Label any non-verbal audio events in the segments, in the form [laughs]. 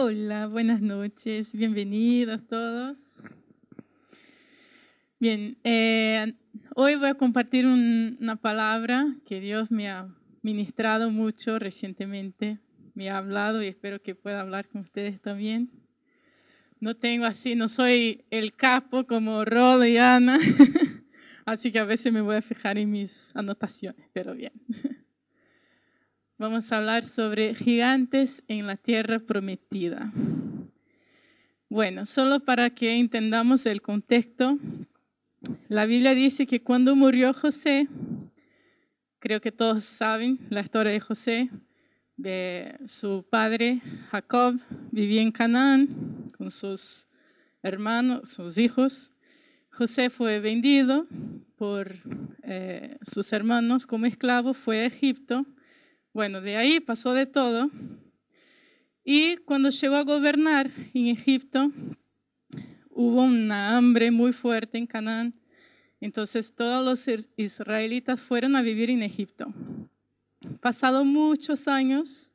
Hola, buenas noches, bienvenidos todos. Bien, eh, hoy voy a compartir una palabra que Dios me ha ministrado mucho recientemente, me ha hablado y espero que pueda hablar con ustedes también. No tengo así, no soy el capo como Rod y Ana, [laughs] así que a veces me voy a fijar en mis anotaciones, pero bien. [laughs] Vamos a hablar sobre gigantes en la tierra prometida. Bueno, solo para que entendamos el contexto, la Biblia dice que cuando murió José, creo que todos saben la historia de José, su padre Jacob vivía en Canaán con sus hermanos, sus hijos. José fue vendido por eh, sus hermanos como esclavo, fue a Egipto bueno, de ahí pasó de todo. Y cuando llegó a gobernar en Egipto, hubo una hambre muy fuerte en Canaán. Entonces todos los israelitas fueron a vivir en Egipto. Pasado muchos años,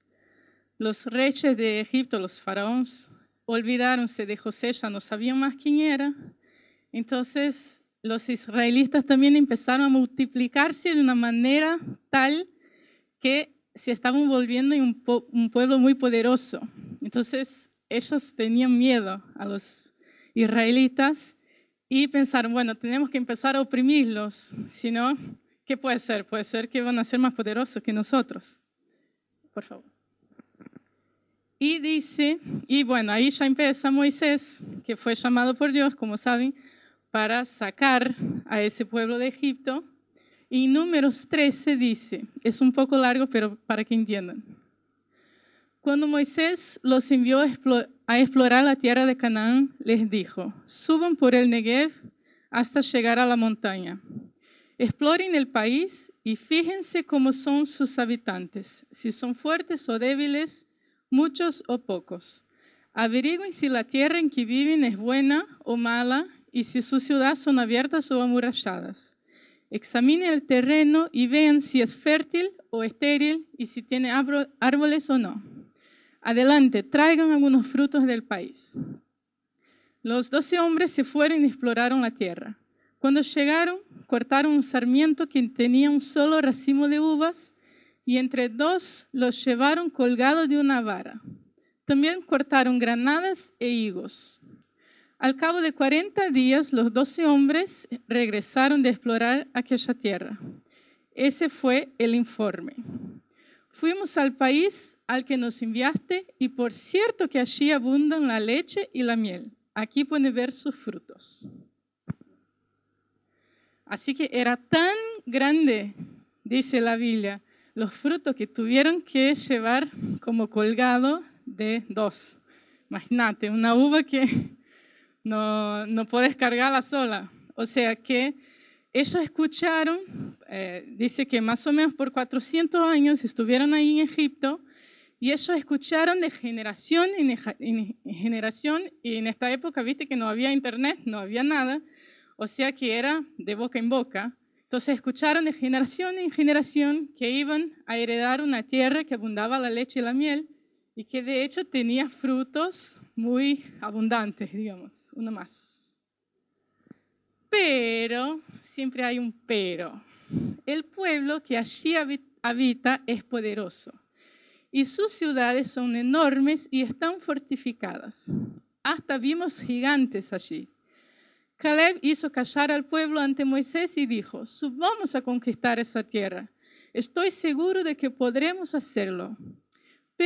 los reyes de Egipto, los faraones, olvidaronse de José, ya no sabían más quién era. Entonces los israelitas también empezaron a multiplicarse de una manera tal que se estaban volviendo un, un pueblo muy poderoso. Entonces ellos tenían miedo a los israelitas y pensaron, bueno, tenemos que empezar a oprimirlos, si no, ¿qué puede ser? Puede ser que van a ser más poderosos que nosotros. Por favor. Y dice, y bueno, ahí ya empieza Moisés, que fue llamado por Dios, como saben, para sacar a ese pueblo de Egipto y números 13 dice, es un poco largo, pero para que entiendan. Cuando Moisés los envió a explorar la tierra de Canaán, les dijo, suban por el Negev hasta llegar a la montaña. Exploren el país y fíjense cómo son sus habitantes, si son fuertes o débiles, muchos o pocos. Averigüen si la tierra en que viven es buena o mala y si sus ciudades son abiertas o amuralladas. Examinen el terreno y vean si es fértil o estéril y si tiene árboles o no. Adelante, traigan algunos frutos del país. Los doce hombres se fueron y exploraron la tierra. Cuando llegaron, cortaron un sarmiento que tenía un solo racimo de uvas y entre dos los llevaron colgados de una vara. También cortaron granadas e higos. Al cabo de 40 días, los doce hombres regresaron de explorar aquella tierra. Ese fue el informe. Fuimos al país al que nos enviaste y por cierto que allí abundan la leche y la miel. Aquí pueden ver sus frutos. Así que era tan grande, dice la Biblia, los frutos que tuvieron que llevar como colgado de dos. Imagínate, una uva que no, no puedes cargarla sola. O sea que ellos escucharon, eh, dice que más o menos por 400 años estuvieron ahí en Egipto y ellos escucharon de generación en, generación y en esta época, viste que no había internet, no había nada, o sea que era de boca en boca. Entonces escucharon de generación en generación que iban a heredar una tierra que abundaba la leche y la miel y que de hecho tenía frutos muy abundantes, digamos, uno más. Pero, siempre hay un pero. El pueblo que allí habita es poderoso y sus ciudades son enormes y están fortificadas. Hasta vimos gigantes allí. Caleb hizo callar al pueblo ante Moisés y dijo, subamos a conquistar esa tierra. Estoy seguro de que podremos hacerlo.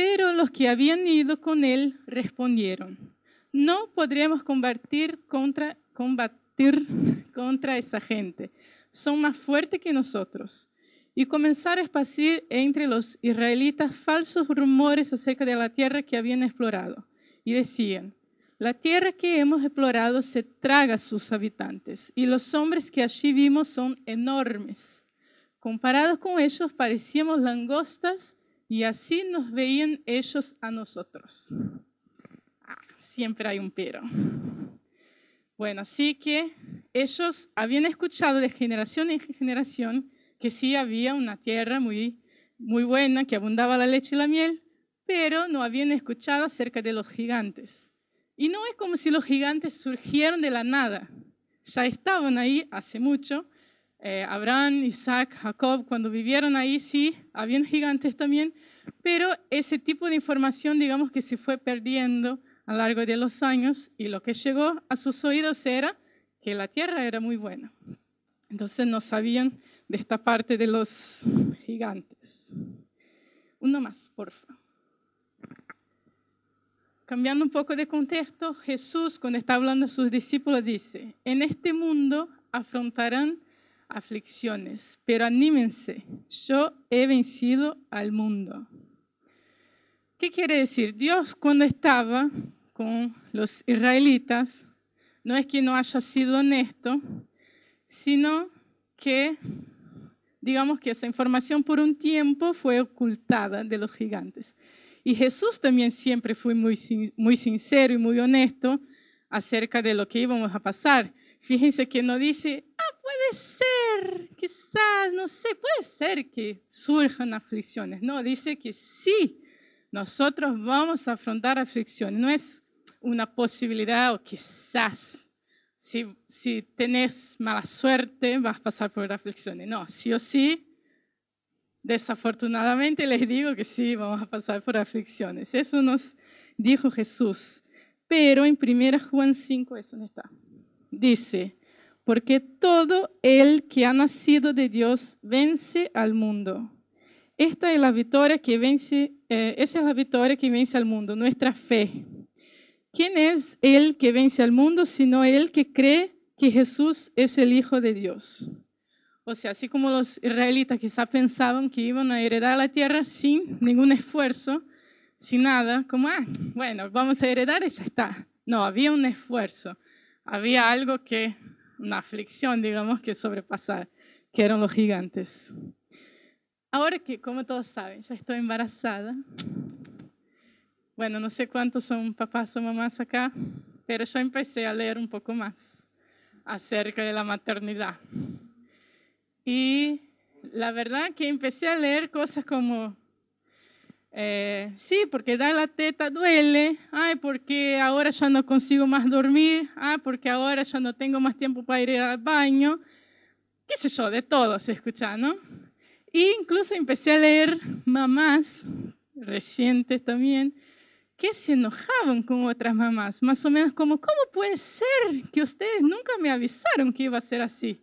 Pero los que habían ido con él respondieron, no podremos combatir contra, combatir [laughs] contra esa gente, son más fuertes que nosotros. Y comenzaron a esparcir entre los israelitas falsos rumores acerca de la tierra que habían explorado. Y decían, la tierra que hemos explorado se traga a sus habitantes, y los hombres que allí vimos son enormes. Comparados con ellos, parecíamos langostas y así nos veían ellos a nosotros. Ah, siempre hay un pero. Bueno, así que ellos habían escuchado de generación en generación que sí había una tierra muy, muy buena, que abundaba la leche y la miel, pero no habían escuchado acerca de los gigantes. Y no es como si los gigantes surgieron de la nada, ya estaban ahí hace mucho. Eh, Abraham, Isaac, Jacob, cuando vivieron ahí, sí, habían gigantes también, pero ese tipo de información, digamos que se fue perdiendo a lo largo de los años y lo que llegó a sus oídos era que la tierra era muy buena. Entonces no sabían de esta parte de los gigantes. Uno más, por favor. Cambiando un poco de contexto, Jesús cuando está hablando a sus discípulos dice, en este mundo afrontarán aflicciones, pero anímense, yo he vencido al mundo. ¿Qué quiere decir? Dios cuando estaba con los israelitas, no es que no haya sido honesto, sino que, digamos que esa información por un tiempo fue ocultada de los gigantes. Y Jesús también siempre fue muy, sincero y muy honesto acerca de lo que íbamos a pasar. Fíjense que no dice, ah, puede ser, quizás, no sé, puede ser que surjan aflicciones. No, dice que sí, nosotros vamos a afrontar aflicciones. No es una posibilidad o quizás. Si, si tenés mala suerte, vas a pasar por aflicciones. No, sí o sí, Desafortunadamente les digo que sí, vamos a pasar por aflicciones. Eso nos dijo Jesús. Pero en 1 Juan 5, eso no está. Dice, porque todo el que ha nacido de Dios vence al mundo. Esta es la victoria que vence, eh, esa es la victoria que vence al mundo, nuestra fe. ¿Quién es el que vence al mundo sino el que cree que Jesús es el Hijo de Dios? O sea, así como los israelitas quizá pensaban que iban a heredar la tierra sin ningún esfuerzo, sin nada, como, ah, bueno, vamos a heredar y ya está. No, había un esfuerzo, había algo que, una aflicción, digamos, que sobrepasar, que eran los gigantes. Ahora que, como todos saben, ya estoy embarazada. Bueno, no sé cuántos son papás o mamás acá, pero yo empecé a leer un poco más acerca de la maternidad. Y la verdad que empecé a leer cosas como, eh, sí, porque dar la teta duele, ay, porque ahora ya no consigo más dormir, ah, porque ahora ya no tengo más tiempo para ir al baño, qué sé yo, de todo se escucha, ¿no? E incluso empecé a leer mamás recientes también que se enojaban con otras mamás, más o menos como, ¿cómo puede ser que ustedes nunca me avisaron que iba a ser así?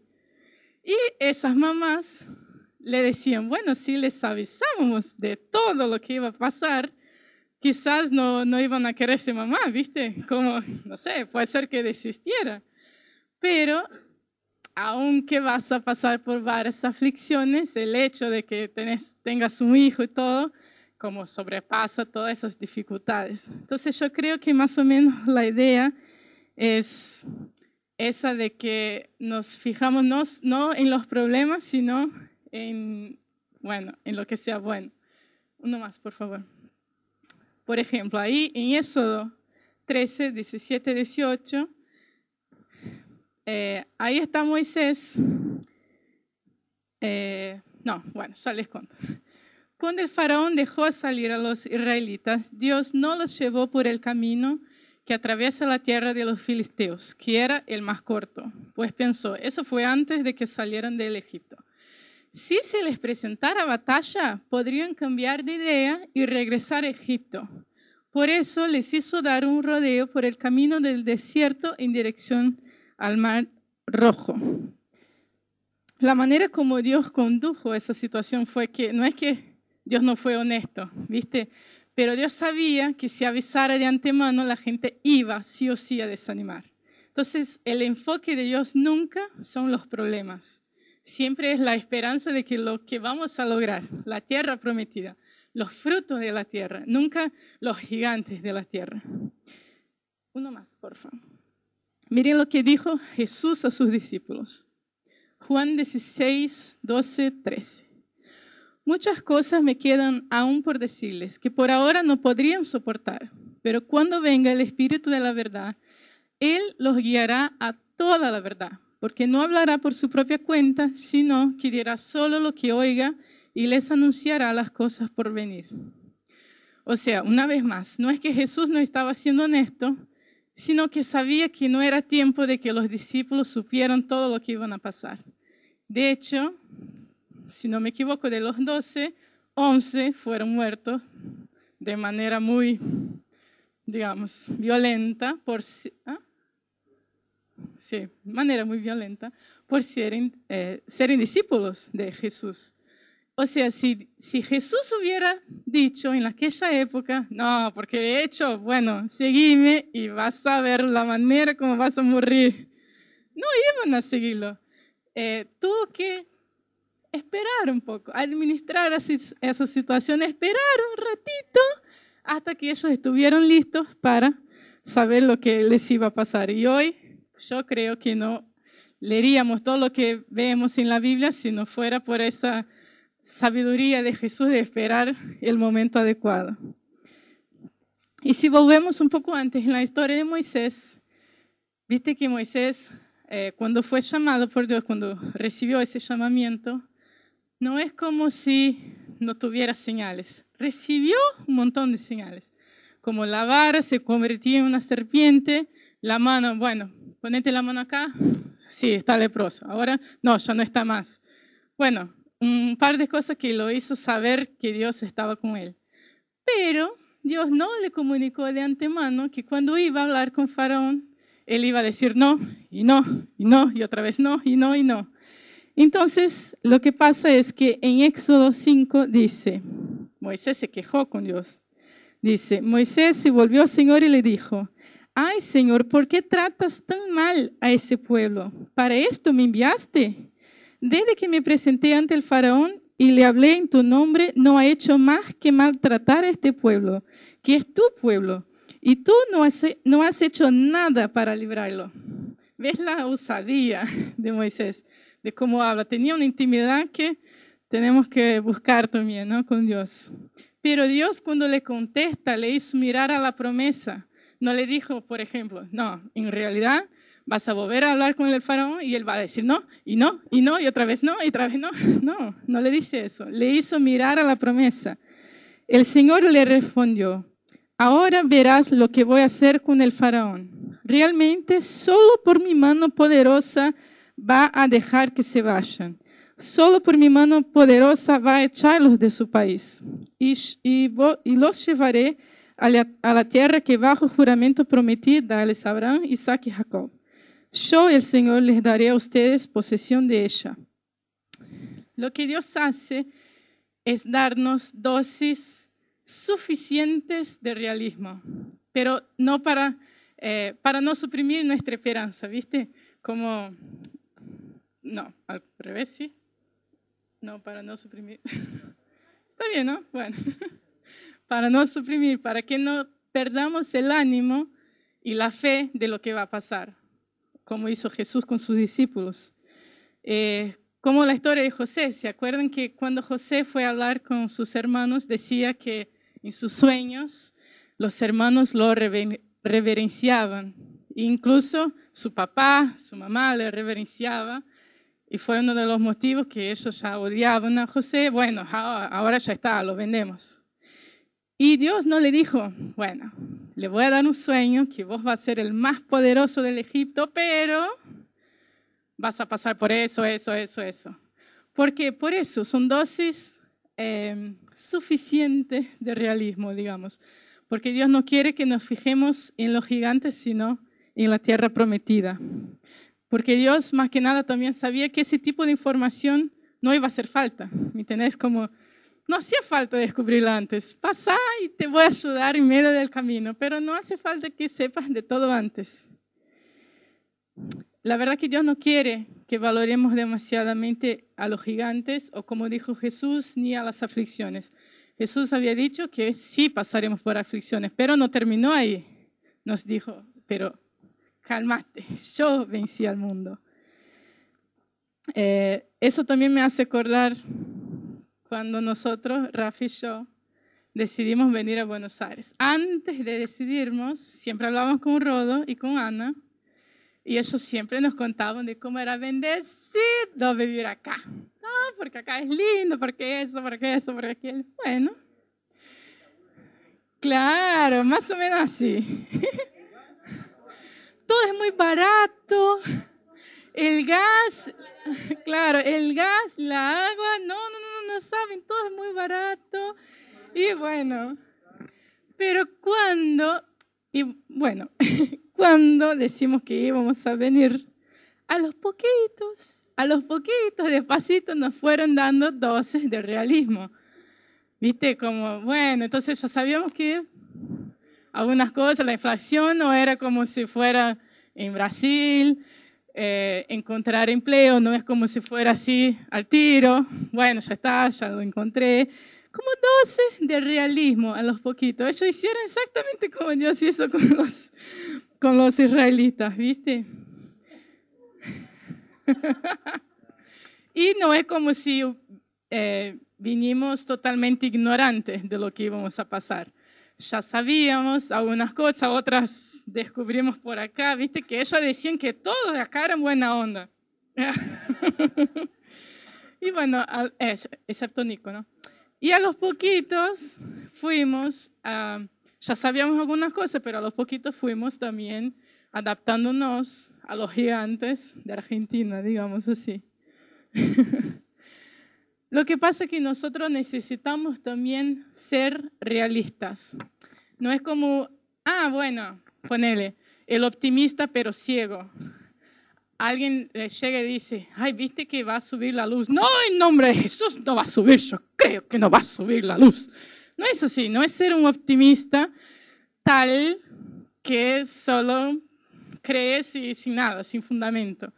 Y esas mamás le decían, bueno, si les avisamos de todo lo que iba a pasar, quizás no, no iban a querer ser mamá, ¿viste? Como, no sé, puede ser que desistiera. Pero aunque vas a pasar por varias aflicciones, el hecho de que tengas un hijo y todo, como sobrepasa todas esas dificultades. Entonces yo creo que más o menos la idea es esa de que nos fijamos no, no en los problemas, sino en, bueno, en lo que sea bueno. Uno más, por favor. Por ejemplo, ahí en Éxodo 13, 17, 18, ahí está Moisés. Eh, no, bueno, ya les cuento. Cuando el faraón dejó salir a los israelitas, Dios no los llevó por el camino que atraviesa la tierra de los filisteos, que era el más corto, pues pensó, eso fue antes de que salieran del Egipto. Si se les presentara batalla, podrían cambiar de idea y regresar a Egipto. Por eso les hizo dar un rodeo por el camino del desierto en dirección al mar rojo. La manera como Dios condujo esa situación fue que no es que Dios no fue honesto, ¿viste? Pero Dios sabía que si avisara de antemano, la gente iba sí o sí a desanimar. Entonces, el enfoque de Dios nunca son los problemas. Siempre es la esperanza de que lo que vamos a lograr, la tierra prometida, los frutos de la tierra, nunca los gigantes de la tierra. Uno más, por favor. Miren lo que dijo Jesús a sus discípulos. Juan 16, 12, 13. Muchas cosas me quedan aún por decirles que por ahora no podrían soportar, pero cuando venga el Espíritu de la verdad, Él los guiará a toda la verdad, porque no hablará por su propia cuenta, sino que dirá solo lo que oiga y les anunciará las cosas por venir. O sea, una vez más, no es que Jesús no estaba siendo honesto, sino que sabía que no era tiempo de que los discípulos supieran todo lo que iban a pasar. De hecho, si no me equivoco, de los doce, once fueron muertos de manera muy, digamos, violenta, por, ¿ah? Sí, manera muy violenta, por ser, eh, discípulos de Jesús. O sea, si, si Jesús hubiera dicho en aquella época, no, porque de hecho, bueno, seguime y vas a ver la manera como vas a morir. No iban a seguirlo. Eh, tuvo que esperar un poco, administrar esa situación, esperar un ratito hasta que ellos estuvieron listos para saber lo que les iba a pasar. Y hoy yo creo que no leeríamos todo lo que vemos en la Biblia si no fuera por esa sabiduría de Jesús de esperar el momento adecuado. Y si volvemos un poco antes en la historia de Moisés, viste que Moisés, eh, cuando fue llamado por Dios, cuando recibió ese llamamiento, no es como si no tuviera señales. Recibió un montón de señales. Como la vara se convertía en una serpiente, la mano, bueno, ponete la mano acá, sí, está leproso. Ahora, no, ya no está más. Bueno, un par de cosas que lo hizo saber que Dios estaba con él. Pero Dios no le comunicó de antemano que cuando iba a hablar con Faraón, él iba a decir no, y no, y no, y otra vez no, y no, y no. Entonces, lo que pasa es que en Éxodo 5 dice, Moisés se quejó con Dios. Dice, Moisés se volvió al Señor y le dijo, ay Señor, ¿por qué tratas tan mal a ese pueblo? ¿Para esto me enviaste? Desde que me presenté ante el faraón y le hablé en tu nombre, no ha hecho más que maltratar a este pueblo, que es tu pueblo, y tú no has, hecho nada para librarlo. ¿Ves la osadía de Moisés? de cómo habla. Tenía una intimidad que tenemos que buscar también, ¿no? Con Dios. Pero Dios cuando le contesta, le hizo mirar a la promesa. No le dijo, por ejemplo, no, en realidad vas a volver a hablar con el faraón y él va a decir no, y no, y no, y otra vez no, y otra vez no. [laughs] No, no le dice eso. Le hizo mirar a la promesa. El Señor le respondió, ahora verás lo que voy a hacer con el faraón. Realmente solo por mi mano poderosa va a dejar que se vayan. Solo por mi mano poderosa va a echarlos de su país. Y, y, los llevaré a la, a la, tierra que bajo juramento prometí darles a Abraham, Isaac y Jacob. Yo, el Señor, les daré a ustedes posesión de ella. Lo que Dios hace es darnos dosis suficientes de realismo, pero no para, eh, para no suprimir nuestra esperanza, ¿viste? Como no, al revés, sí. No, para no suprimir. [laughs] Está bien, ¿no? Bueno, [laughs] para no suprimir, para que no perdamos el ánimo y la fe de lo que va a pasar, como hizo Jesús con sus discípulos. Eh, como la historia de José, ¿se acuerdan que cuando José fue a hablar con sus hermanos, decía que en sus sueños los hermanos lo reverenciaban? Incluso su papá, su mamá le reverenciaba y fue uno de los motivos que ellos ya odiaban a José. Bueno, ahora ya está, lo vendemos. Y Dios no le dijo, bueno, le voy a dar un sueño que vos vas a ser el más poderoso del Egipto, pero vas a pasar por eso, eso, eso, eso. Porque por eso son dosis em, suficientes de realismo, digamos. Porque Dios no quiere que nos fijemos en los gigantes, sino en la tierra prometida. Porque Dios más que nada también sabía que ese tipo de información no iba a hacer falta. ¿Me entendés? Como no hacía falta descubrirla antes. Pasa y te voy a ayudar en medio del camino, pero no hace falta que sepas de todo antes. La verdad que Dios no quiere que valoremos demasiadamente a los gigantes o como dijo Jesús, ni a las aflicciones. Jesús había dicho que sí pasaremos por aflicciones, pero no terminó ahí. Nos dijo, pero cálmate, [laughs] yo vencí al mundo. Eh, eso también me hace acordar cuando nosotros, Rafi y yo, decidimos venir a Buenos Aires. Antes de decidirnos, siempre hablábamos con Rodo y con Ana, y ellos siempre nos contaban de cómo era bendecido vivir acá. Ah, porque acá es lindo, porque eso, porque eso, porque aquello. Bueno, Claro, más o menos así. [laughs] Todo es muy barato. El gas, [laughs] claro, el gas, la agua, no, no, no, no saben, todo es muy barato. Y bueno, pero cuando, y bueno, [laughs] cuando decimos que íbamos a venir, a los poquitos, a los poquitos, despacito, nos fueron dando dosis de realismo. ¿Viste? Como, bueno, entonces ya sabíamos que algunas cosas, la inflación no era como si fuera en Brasil, eh, encontrar empleo no es como si fuera así al tiro, bueno, ya está, ya lo encontré. Como dosis de realismo a los poquitos. Ellos hicieron exactamente como Dios hizo con los, con los israelitas, ¿viste? [laughs] y no es como si eh, vinimos totalmente ignorantes de lo que íbamos a pasar. Ya sabíamos algunas cosas, otras descubrimos por acá, viste que ellos decían que todos de acá eran buena onda. [laughs] y bueno, excepto Nico, ¿no? Y a los poquitos fuimos, ya sabíamos algunas cosas, pero a los poquitos fuimos también adaptándonos a los gigantes de Argentina, digamos así. [laughs] Lo que pasa es que nosotros necesitamos también ser realistas. No es como, ah, bueno, ponele, el optimista pero ciego. Alguien le llega y dice, ay, ¿viste que va a subir la luz? No, en nombre de Jesús no va a subir, yo creo que no va a subir la luz. No es así, no es ser un optimista tal que solo crees y sin nada, sin fundamento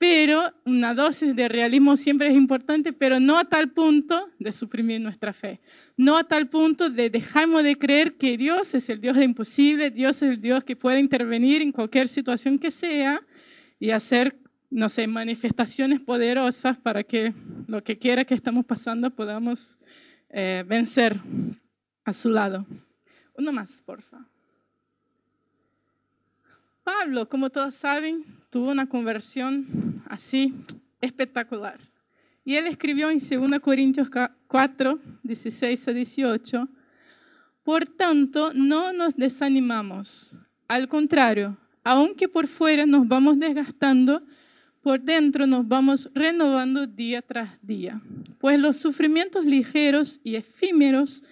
pero una dosis de realismo siempre es importante, pero no a tal punto de suprimir nuestra fe, no a tal punto de dejarnos de creer que Dios es el Dios de imposible, Dios es el Dios que puede intervenir en cualquier situación que sea y hacer, no sé, manifestaciones poderosas para que lo que quiera que estamos pasando podamos eh, vencer a su lado. Uno más, por favor. Pablo, como todos saben, tuvo una conversión así espectacular. Y él escribió en 2 Corintios 4, 16 a 18, por tanto, no nos desanimamos. Al contrario, aunque por fuera nos vamos desgastando, por dentro nos vamos renovando día tras día. Pues los sufrimientos ligeros y efímeros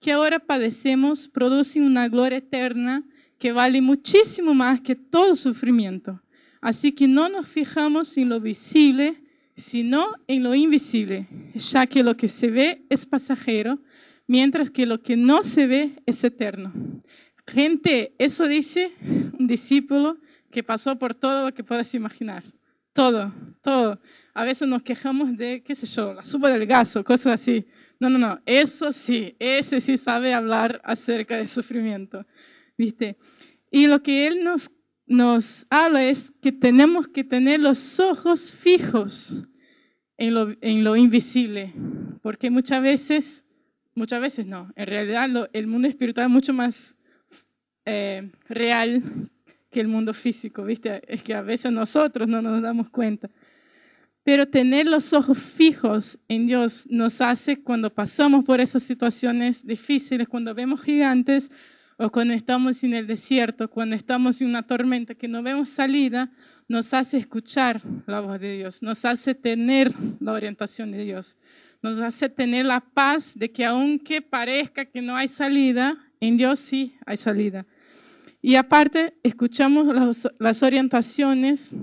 que ahora padecemos producen una gloria eterna que vale muchísimo más que todo sufrimiento. Así que no nos fijamos en lo visible, sino en lo invisible, ya que lo que se ve es pasajero, mientras que lo que no se ve es eterno. Gente, eso dice un discípulo que pasó por todo lo que puedas imaginar. Todo, todo. A veces nos quejamos de, qué sé yo, la suba del gaso, cosas así. No, no, no, eso sí, ese sí sabe hablar acerca del sufrimiento. ¿Viste? Y lo que Él nos, nos habla es que tenemos que tener los ojos fijos en lo, lo invisible, porque muchas veces, muchas veces no, en realidad el mundo espiritual es mucho más eh, real que el mundo físico, ¿viste? Es que a veces nosotros no nos damos cuenta. Pero tener los ojos fijos en Dios nos hace cuando pasamos por esas situaciones difíciles, cuando vemos gigantes, o cuando estamos en el desierto, cuando estamos en una tormenta que no vemos salida, nos hace escuchar la voz de Dios, nos hace tener la orientación de Dios, nos hace tener la paz de que aunque parezca que no hay salida, en Dios sí hay salida. Y aparte, escuchamos las, orientaciones,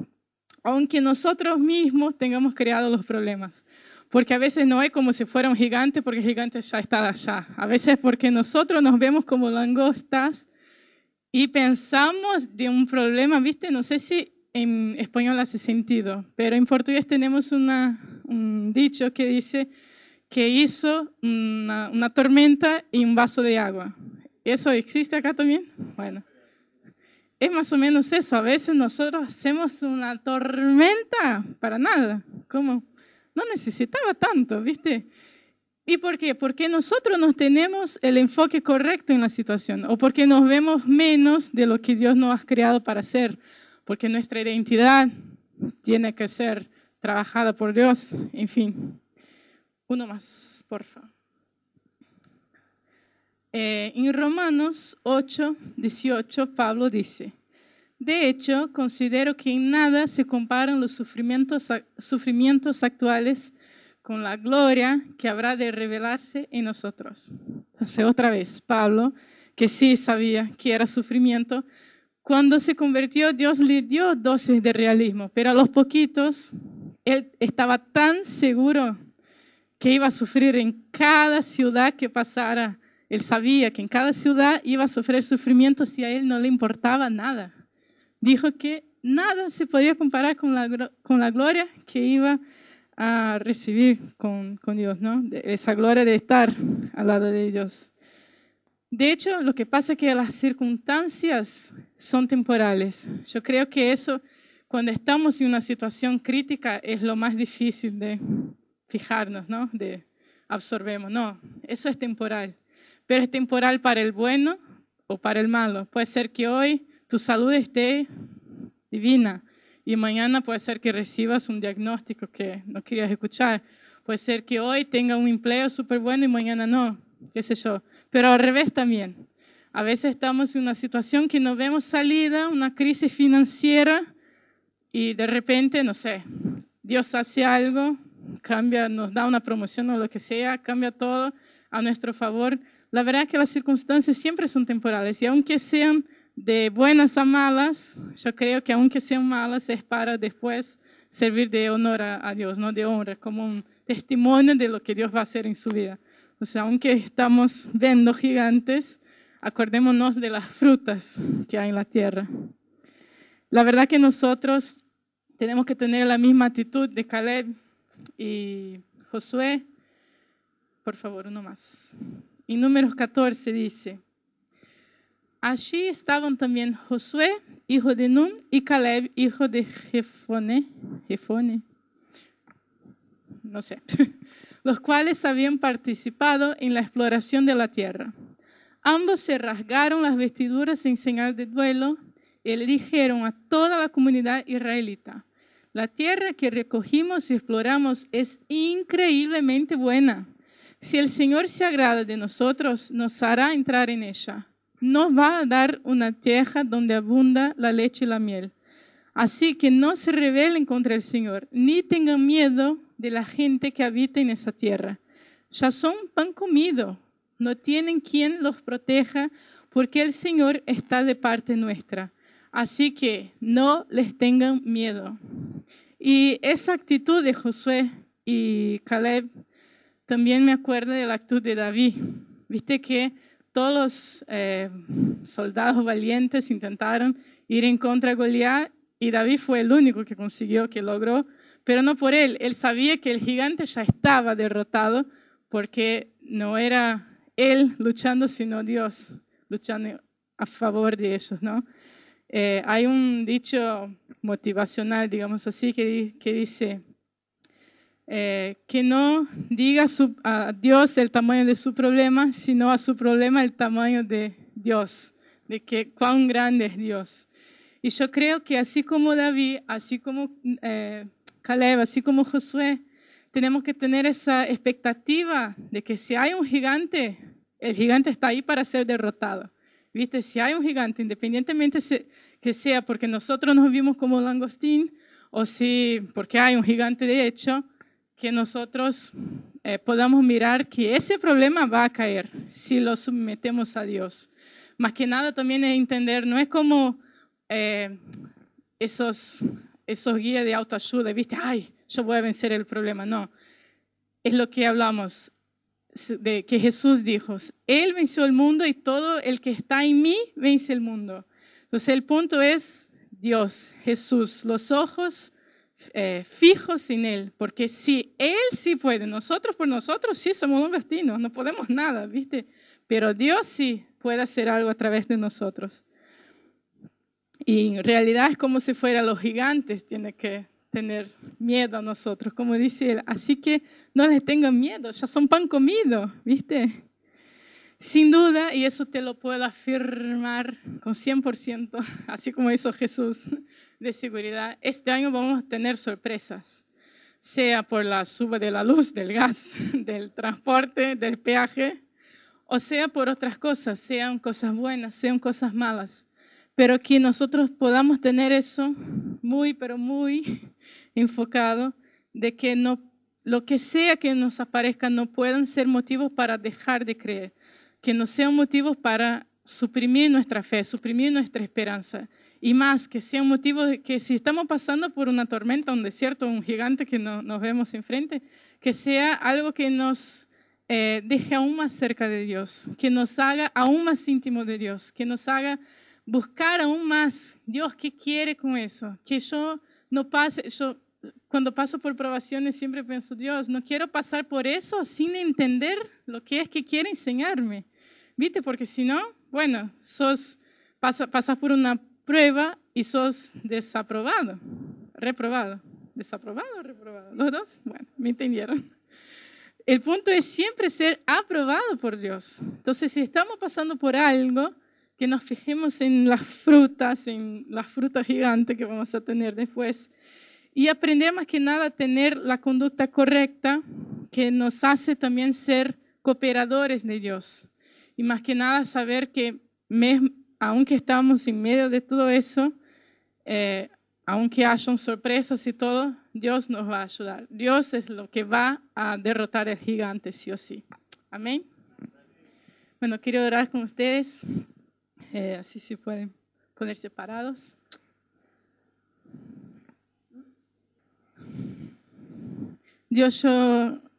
aunque nosotros mismos tengamos creado los problemas. Porque a veces no es como si fuera un gigante, porque el gigante ya está allá. A veces porque nosotros nos vemos como langostas y pensamos de un problema, ¿viste? No sé si en español hace sentido, pero en portugués tenemos una, un dicho que dice que hizo una, una tormenta y un vaso de agua. ¿Eso existe acá también? Bueno, es más o menos eso. A veces nosotros hacemos una tormenta para nada. ¿Cómo? No necesitaba tanto, ¿viste? ¿Y por qué? Porque nosotros no tenemos el enfoque correcto en la situación o porque nos vemos menos de lo que Dios nos ha creado para ser, porque nuestra identidad tiene que ser trabajada por Dios, en fin. Uno más, por favor. eh, en Romanos 8, 18, Pablo dice, de hecho, considero que en nada se comparan los sufrimientos, sufrimientos actuales con la gloria que habrá de revelarse en nosotros. Entonces, otra vez, Pablo, que sí sabía que era sufrimiento, cuando se convirtió, Dios le dio dosis de realismo, pero a los poquitos, él estaba tan seguro que iba a sufrir en cada ciudad que pasara. Él sabía que en cada ciudad iba a sufrir sufrimiento si a él no le importaba nada. Dijo que nada se podía comparar con la, con la gloria que iba a recibir con, con Dios, ¿no? Esa gloria de estar al lado de Dios. De hecho, lo que pasa es que las circunstancias son temporales. Yo creo que eso, cuando estamos en una situación crítica, es lo más difícil de fijarnos, ¿no? De absorbemos. No, eso es temporal. Pero es temporal para el bueno o para el malo. Puede ser que hoy tu salud esté divina y mañana puede ser que recibas un diagnóstico que no querías escuchar. Puede ser que hoy tenga un empleo súper bueno y mañana no, qué sé yo. Pero al revés también. A veces estamos en una situación que no vemos salida, una crisis financiera, y de repente, no sé, Dios hace algo, cambia, nos da una promoción o lo que sea, cambia todo a nuestro favor. La verdad es que las circunstancias siempre son temporales y aunque sean de buenas a malas, yo creo que aunque sean malas es para después servir de honor a, Dios, no de honra, como un testimonio de lo que Dios va a hacer en su vida. O sea, aunque estamos viendo gigantes, acordémonos de las frutas que hay en la tierra. La verdad que nosotros tenemos que tener la misma actitud de Caleb y Josué. Por favor, uno más. En números 14 dice, allí estaban también Josué, hijo de Nun, y Caleb, hijo de Jefone, no sé, [laughs] los cuales habían participado en la exploración de la tierra. Ambos se rasgaron las vestiduras en señal de duelo y le dijeron a toda la comunidad israelita, la tierra que recogimos y exploramos es increíblemente buena. Si el Señor se agrada de nosotros, nos hará entrar en ella. Nos va a dar una tierra donde abunda la leche y la miel. Así que no se rebelen contra el Señor, ni tengan miedo de la gente que habita en esa tierra. Ya son pan comido, no tienen quien los proteja porque el Señor está de parte nuestra. Así que no les tengan miedo. Y esa actitud de Josué y Caleb también me acuerda de la actitud de David. Viste que todos los eh, soldados valientes intentaron ir en contra de Goliat y David fue el único que consiguió, que logró pero no por él. Él sabía que el gigante ya estaba derrotado porque no era él luchando, sino Dios luchando a favor de ellos, ¿no? Eh, hay un dicho motivacional, digamos así, que, que dice eh, que no diga a Dios el tamaño de su problema, sino a su problema el tamaño de Dios, de que cuán grande es Dios. Y yo creo que así como David, así como eh, Caleb, así como Josué, tenemos que tener esa expectativa de que si hay un gigante, el gigante está ahí para ser derrotado. ¿Viste? Si hay un gigante, independientemente que sea porque nosotros nos vimos como langostín o si porque hay un gigante de hecho, que nosotros eh, podamos mirar que ese problema va a caer si lo sometemos a Dios. Más que nada también es entender, no es como eh, esos esos guías de autoayuda, viste, ay, yo voy a vencer el problema. No, es lo que hablamos, de que Jesús dijo, Él venció el mundo y todo el que está en mí vence el mundo. Entonces el punto es Dios, Jesús, los ojos eh, fijos en Él, porque si Él sí puede, nosotros por nosotros sí somos un destino, no podemos nada, ¿viste? Pero Dios sí puede hacer algo a través de nosotros. Y en realidad es como si fueran los gigantes, tiene que tener miedo a nosotros, como dice él. Así que no les tengan miedo, ya son pan comido, ¿viste? Sin duda, y eso te lo puedo afirmar con 100%, [laughs] así como hizo Jesús de seguridad, este año vamos a tener sorpresas, sea por la suba de la luz, del gas, [laughs] del transporte, del peaje, o sea por otras cosas, sean cosas buenas, sean cosas malas, pero que nosotros podamos tener eso muy, pero muy [laughs] enfocado de que no, lo que sea que nos aparezca no puedan ser motivos para dejar de creer, que no sean motivos para suprimir nuestra fe, suprimir nuestra esperanza. Y más, que sea un motivo de que si estamos pasando por una tormenta, un desierto, un gigante que no, nos vemos enfrente, que sea algo que nos eh, deje aún más cerca de Dios, que nos haga aún más íntimo de Dios, que nos haga buscar aún más Dios qué quiere con eso, que yo no pase, yo cuando paso por probaciones siempre pienso, Dios, no quiero pasar por eso sin entender lo que es que quiere enseñarme, ¿viste? Porque si no, bueno, sos, pasa, pasas por una prueba y sos desaprobado, reprobado. ¿Desaprobado o reprobado? ¿Los dos? Bueno, me entendieron. El punto es siempre ser aprobado por Dios. Entonces, si estamos pasando por algo, que nos fijemos en las frutas, en las frutas gigantes que vamos a tener después, y aprender más que nada a tener la conducta correcta que nos hace también ser cooperadores de Dios. Y más que nada saber que aunque estamos en medio de todo eso, eh, aunque hayan sorpresas y todo, Dios nos va a ayudar. Dios es lo que va a derrotar al gigante, sí o sí. Amén. Bueno, quiero orar con ustedes. Eh, así se pueden poner separados. Dios,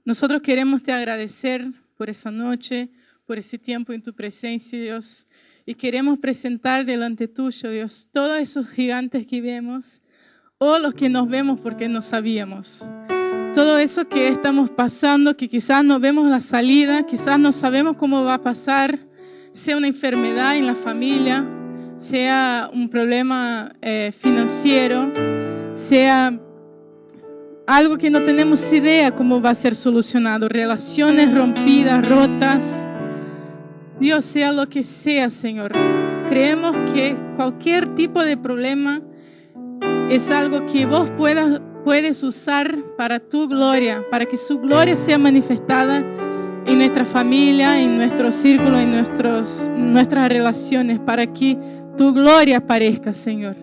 nosotros queremos te agradecer por esa noche, por ese tiempo en tu presencia, Dios. Y queremos presentar delante tuyo, Dios, todos esos gigantes que vemos o los que nos vemos porque no sabíamos. Todo eso que estamos pasando, que quizás no vemos la salida, quizás no sabemos cómo va a pasar, sea una enfermedad en la familia, sea un problema eh, financiero, sea algo que no tenemos idea cómo va a ser solucionado, relaciones rompidas, rotas. Dios, sea lo que sea, Señor. Creemos que cualquier tipo de problema es algo que vos puedas, puedes usar para tu gloria, para que su gloria sea manifestada en nuestra familia, en nuestro círculo, en nuestros, nuestras relaciones, para que tu gloria aparezca, Señor.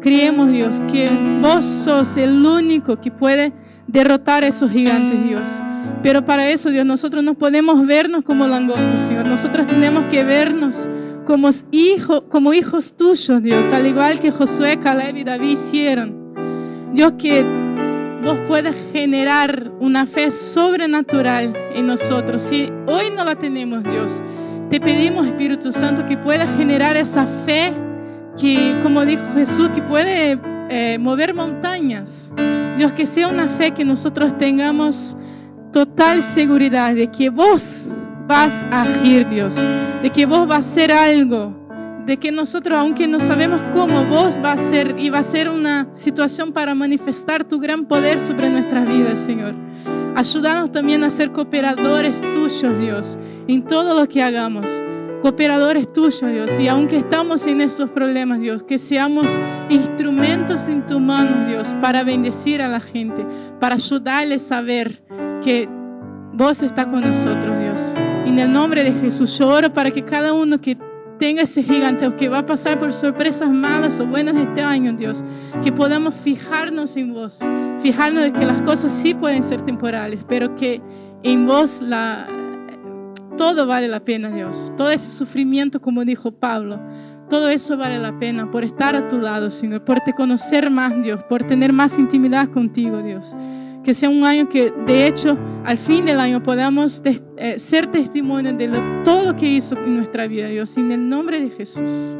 Creemos, Dios, que vos sos el único que puede derrotar a esos gigantes, Dios. Pero para eso, Dios, nosotros no podemos vernos como langostas, Señor. Nosotros tenemos que vernos como, hijos, como hijos tuyos, Dios, al igual que Josué, Caleb y David hicieron. Dios, que vos puedas generar una fe sobrenatural en nosotros. Si hoy no la tenemos, Dios, te pedimos, Espíritu Santo, que puedas generar esa fe que, como dijo Jesús, que puede eh, mover montañas. Dios, que sea una fe que nosotros tengamos total seguridad de que vos vas a agir, Dios, de que vos vas a hacer algo, de que nosotros, aunque no sabemos cómo, vos vas a hacer y va a ser una situación para manifestar tu gran poder sobre nuestras vidas, Señor. Ayúdanos también a ser cooperadores tuyos, Dios, en todo lo que hagamos. Cooperadores tuyos, Dios. Y aunque estamos en estos problemas, Dios, que seamos instrumentos en tu mano, Dios, para bendecir a la gente, para ayudarles a ver que vos estás con nosotros, Dios. En el nombre de Jesús, yo oro para que cada uno que tenga ese gigante o que va a pasar por sorpresas malas o buenas este año, Dios, que podamos fijarnos en vos, fijarnos de que las cosas sí pueden ser temporales, pero que en vos la, todo vale la pena, Dios. Todo ese sufrimiento, como dijo Pablo, todo eso vale la pena por estar a tu lado, Señor, por te conocer más, Dios, por tener más intimidad contigo, Dios que sea un año que de hecho al fin del año podamos eh, ser testimonio de todo lo que hizo en nuestra vida, Dios, en el nombre de Jesús.